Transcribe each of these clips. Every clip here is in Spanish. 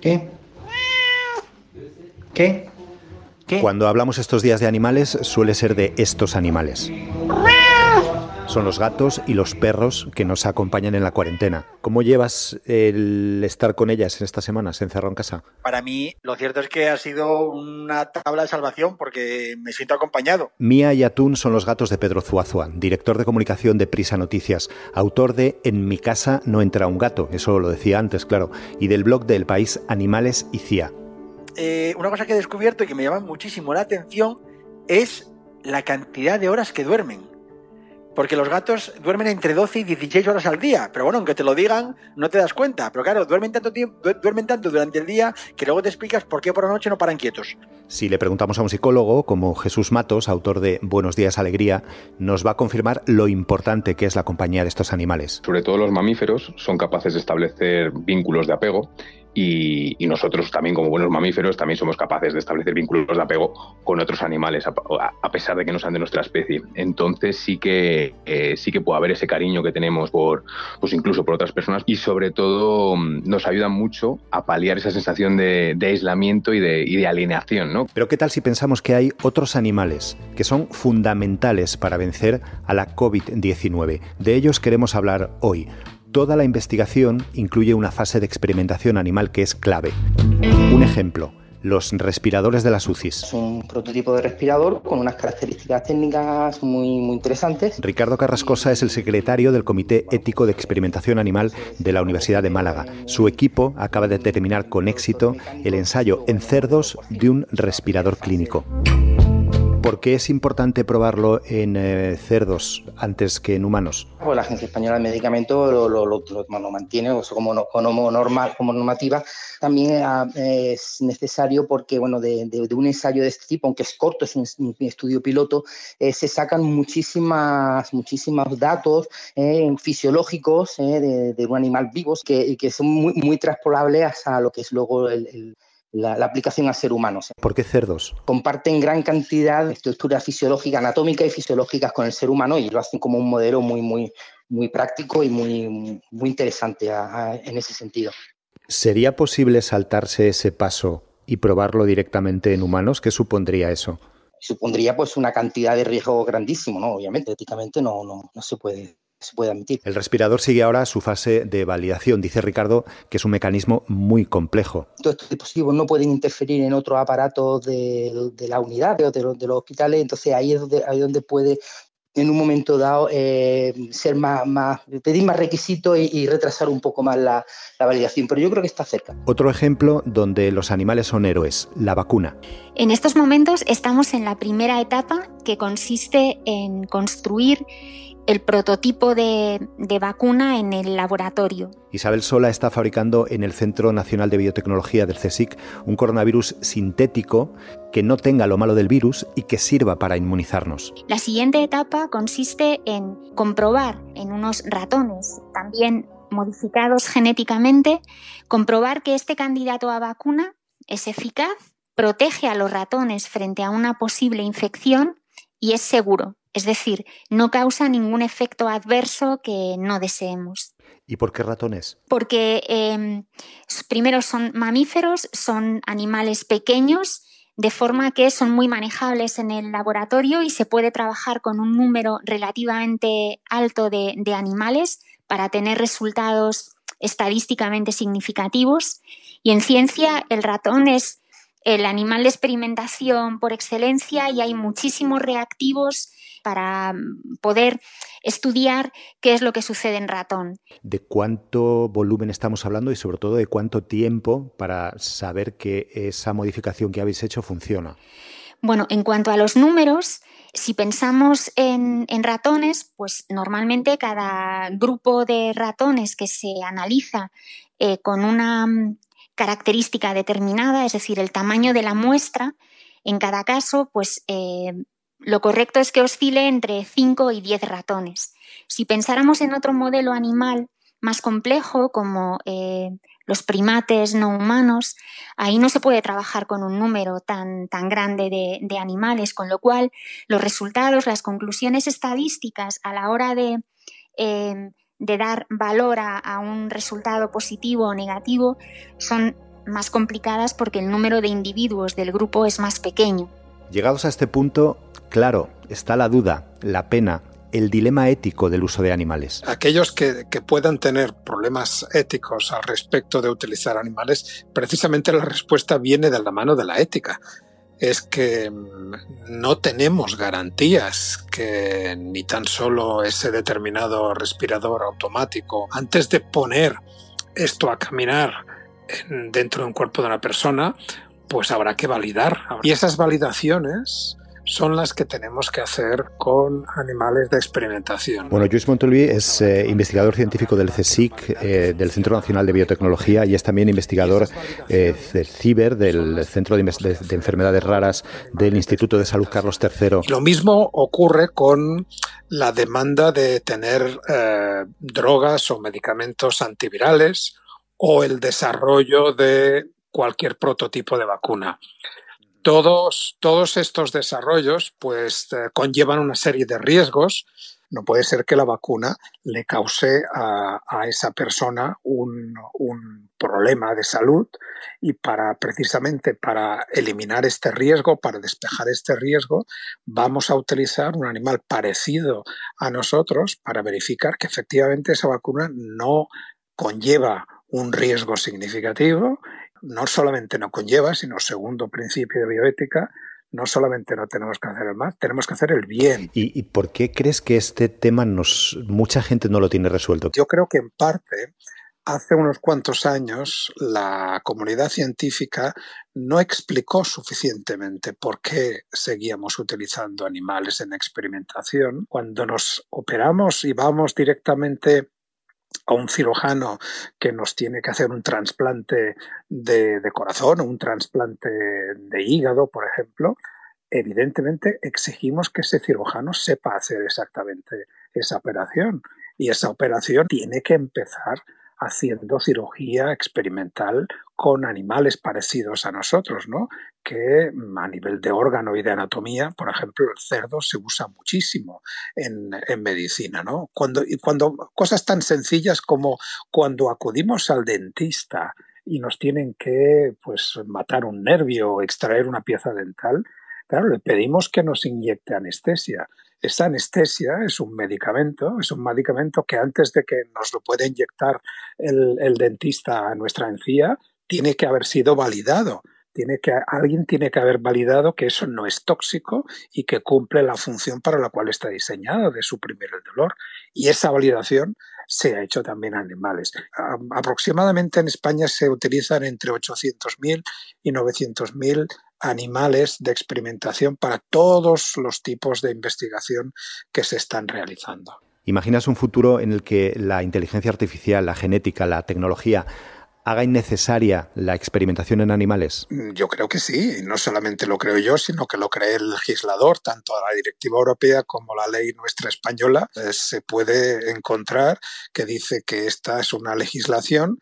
¿Qué? ¿Qué? Cuando hablamos estos días de animales, suele ser de estos animales. Son los gatos y los perros que nos acompañan en la cuarentena. ¿Cómo llevas el estar con ellas en estas semanas, encerrado en casa? Para mí, lo cierto es que ha sido una tabla de salvación porque me siento acompañado. Mía y Atún son los gatos de Pedro Zuazua, director de comunicación de Prisa Noticias, autor de En mi casa no entra un gato, eso lo decía antes, claro, y del blog del país Animales y CIA. Eh, una cosa que he descubierto y que me llama muchísimo la atención es la cantidad de horas que duermen. Porque los gatos duermen entre 12 y 16 horas al día. Pero bueno, aunque te lo digan, no te das cuenta. Pero claro, duermen tanto, tiempo, duermen tanto durante el día que luego te explicas por qué por la noche no paran quietos. Si le preguntamos a un psicólogo como Jesús Matos, autor de Buenos días, Alegría, nos va a confirmar lo importante que es la compañía de estos animales. Sobre todo los mamíferos son capaces de establecer vínculos de apego y, nosotros también como buenos mamíferos también somos capaces de establecer vínculos de apego con otros animales a, pesar de que no sean de nuestra especie. Entonces sí que eh, sí que puede haber ese cariño que tenemos por pues incluso por otras personas y sobre todo mm, nos ayuda mucho a paliar esa sensación de, de aislamiento y de, y de alienación ¿no? pero qué tal si pensamos que hay otros animales que son fundamentales para vencer a la COVID-19 de ellos queremos hablar hoy Toda la investigación incluye una fase de experimentación animal que es clave. Un ejemplo, los respiradores de las UCIs. Es un prototipo de respirador con unas características técnicas muy, muy interesantes. Ricardo Carrascosa es el secretario del Comité Ético de Experimentación Animal de la Universidad de Málaga. Su equipo acaba de terminar con éxito el ensayo en cerdos de un respirador clínico. ¿Por qué es importante probarlo en eh, cerdos antes que en humanos? Pues la Agencia Española de Medicamentos lo, mantiene como, como, normal, como normativa. También eh, es necesario porque bueno, de, un ensayo de este tipo, aunque es corto, es un, estudio piloto, eh, se sacan muchísimas, muchísimos datos fisiológicos de, un animal vivo que, son muy, muy transpolables a lo que es luego el la, la, aplicación al ser humano. ¿Por qué cerdos? Comparten gran cantidad de estructuras fisiológicas, anatómicas y fisiológicas con el ser humano y lo hacen como un modelo muy, muy, muy práctico y muy, muy interesante a, a, en ese sentido. ¿Sería posible saltarse ese paso y probarlo directamente en humanos? ¿Qué supondría eso? Supondría pues una cantidad de riesgo grandísimo, ¿no? Obviamente, éticamente no, no, no se puede se puede admitir. El respirador sigue ahora su fase de validación. Dice Ricardo que es un mecanismo muy complejo. Todos estos dispositivos no pueden interferir en otros aparatos de, de la unidad o de, de, de, los hospitales, entonces ahí es donde, ahí donde puede en un momento dado eh, ser más, más, pedir más requisitos y, y, retrasar un poco más la, la, validación, pero yo creo que está cerca. Otro ejemplo donde los animales son héroes, la vacuna. En estos momentos estamos en la primera etapa que consiste en construir el prototipo de, de, vacuna en el laboratorio. Isabel Sola está fabricando en el Centro Nacional de Biotecnología del CSIC un coronavirus sintético que no tenga lo malo del virus y que sirva para inmunizarnos. La siguiente etapa consiste en comprobar en unos ratones, también modificados genéticamente, comprobar que este candidato a vacuna es eficaz, protege a los ratones frente a una posible infección y es seguro. Es decir, no causa ningún efecto adverso que no deseemos. ¿Y por qué ratones? Porque eh, primero son mamíferos, son animales pequeños, de forma que son muy manejables en el laboratorio y se puede trabajar con un número relativamente alto de, de animales para tener resultados estadísticamente significativos. Y en ciencia el ratón es el animal de experimentación por excelencia y hay muchísimos reactivos para mm, poder estudiar qué es lo que sucede en ratón. ¿De cuánto volumen estamos hablando y sobre todo de cuánto tiempo para saber que esa modificación que habéis hecho funciona? Bueno, en cuanto a los números, si pensamos en, en, ratones, pues normalmente cada grupo de ratones que se analiza eh, con una mm, característica determinada, es decir, el tamaño de la muestra, en cada caso, pues eh, lo correcto es que oscile entre 5 y 10 ratones. Si pensáramos en otro modelo animal más complejo, como eh, los primates no humanos, ahí no se puede trabajar con un número tan, tan grande de, animales, con lo cual los resultados, las conclusiones estadísticas a la hora de, eh, de dar valor a, un resultado positivo o negativo son más complicadas porque el número de individuos del grupo es más pequeño. Llegados a este punto, claro, está la duda, la pena, el dilema ético del uso de animales. Aquellos que, puedan tener problemas éticos al respecto de utilizar animales, precisamente la respuesta viene de la mano de la ética. Es que mm, no tenemos garantías que ni tan solo ese determinado respirador automático, antes de poner esto a caminar dentro de un cuerpo de una persona, pues habrá que validar. Y esas validaciones son las que tenemos que hacer con animales de experimentación. Bueno, Luis Montolí es eh, investigador científico del CSIC, eh, del Centro Nacional de Biotecnología, y es también investigador eh, del CIBER, del Centro de, Enfermedades Raras del Instituto de Salud Carlos III. Lo mismo ocurre con la demanda de tener drogas o medicamentos antivirales o el desarrollo de cualquier prototipo de vacuna todos, todos estos desarrollos pues eh, conllevan una serie de riesgos. No puede ser que la vacuna le cause a, esa persona un, problema de salud y para precisamente para eliminar este riesgo, para despejar este riesgo, vamos a utilizar un animal parecido a nosotros para verificar que efectivamente esa vacuna no conlleva un riesgo significativo no solamente no conlleva, sino segundo principio de bioética, no solamente no tenemos que hacer el mal, tenemos que hacer el bien. ¿Y, por qué crees que este tema nos, mucha gente no lo tiene resuelto? Yo creo que en parte hace unos cuantos años la comunidad científica no explicó suficientemente por qué seguíamos utilizando animales en experimentación. Cuando nos operamos y vamos directamente a un cirujano que nos tiene que hacer un trasplante de, corazón o un trasplante de hígado, por ejemplo, evidentemente exigimos que ese cirujano sepa hacer exactamente esa operación. Y esa operación tiene que empezar haciendo cirugía experimental con animales parecidos a nosotros, ¿no? Que a nivel de órgano y de anatomía, por ejemplo, el cerdo se usa muchísimo en, medicina, ¿no? Cuando, y cuando cosas tan sencillas como cuando acudimos al dentista y nos tienen que pues matar un nervio o extraer una pieza dental, claro, le pedimos que nos inyecte anestesia. Esta anestesia es un medicamento, es un medicamento que antes de que nos lo pueda inyectar el, dentista a nuestra encía, tiene que haber sido validado. Tiene que, alguien tiene que haber validado que eso no es tóxico y que cumple la función para la cual está diseñado, de suprimir el dolor. Y esa validación se ha hecho también a animales. aproximadamente en España se utilizan entre 800.000 y 900.000 animales de experimentación para todos los tipos de investigación que se están realizando. ¿Imaginas un futuro en el que la inteligencia artificial, la genética, la tecnología haga innecesaria la experimentación en animales? Mm, yo creo que sí, no solamente lo creo yo, sino que lo cree el legislador, tanto la directiva europea como la ley nuestra española. Eh, se puede encontrar que dice que esta es una legislación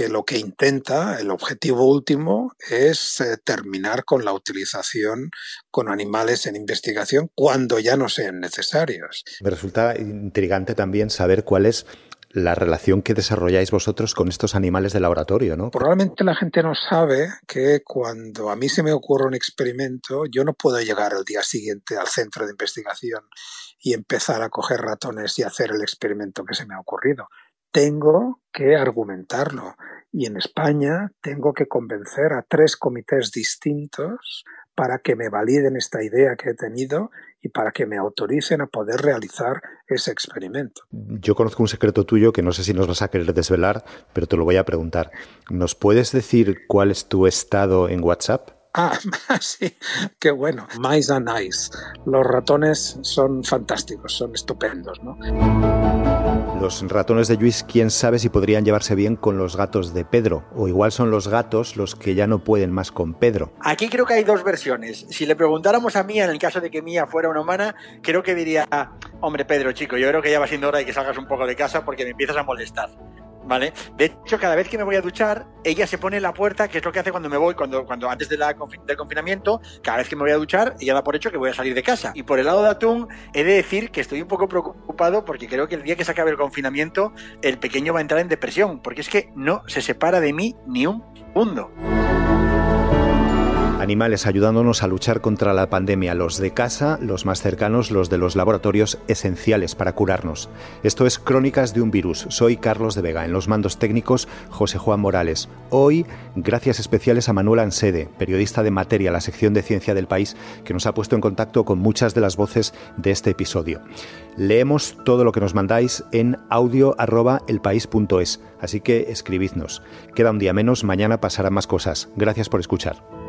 que lo que intenta, el objetivo último, es eh, terminar con la utilización con animales en investigación cuando ya no sean necesarios. Me resulta intrigante también saber cuál es la relación que desarrolláis vosotros con estos animales de laboratorio, ¿no? Probablemente la gente no sabe que cuando a mí se me ocurre un experimento, yo no puedo llegar al día siguiente al centro de investigación y empezar a coger ratones y hacer el experimento que se me ha ocurrido. Tengo que argumentarlo y en España tengo que convencer a tres comités distintos para que me validen esta idea que he tenido y para que me autoricen a poder realizar ese experimento. Yo conozco un secreto tuyo que no sé si nos vas a querer desvelar, pero te lo voy a preguntar. ¿Nos puedes decir cuál es tu estado en WhatsApp? Ah, sí, qué bueno. Mice and Nice. Los ratones son fantásticos, son estupendos, ¿no? Los ratones de Luis, quién sabe si podrían llevarse bien con los gatos de Pedro, o igual son los gatos los que ya no pueden más con Pedro. Aquí creo que hay dos versiones. Si le preguntáramos a Mía, en el caso de que Mía fuera una humana, creo que diría, hombre Pedro, chico, yo creo que ya va siendo hora de que salgas un poco de casa porque me empiezas a molestar. ¿Vale? De hecho, cada vez que me voy a duchar, ella se pone en la puerta, que es lo que hace cuando me voy, cuando, cuando antes de la, del confinamiento, cada vez que me voy a duchar, ella da por hecho que voy a salir de casa. Y por el lado de Atún, he de decir que estoy un poco preocupado porque creo que el día que se acabe el confinamiento, el pequeño va a entrar en depresión, porque es que no se separa de mí ni un segundo animales ayudándonos a luchar contra la pandemia, los de casa, los más cercanos, los de los laboratorios, esenciales para curarnos. Esto es Crónicas de un virus. Soy Carlos de Vega, en los mandos técnicos José Juan Morales. Hoy, gracias especiales a Manuel Ansede, periodista de Materia, la sección de ciencia del país, que nos ha puesto en contacto con muchas de las voces de este episodio. Leemos todo lo que nos mandáis en audio@elpaís.es, así que escribidnos. Queda un día menos, mañana pasarán más cosas. Gracias por escuchar.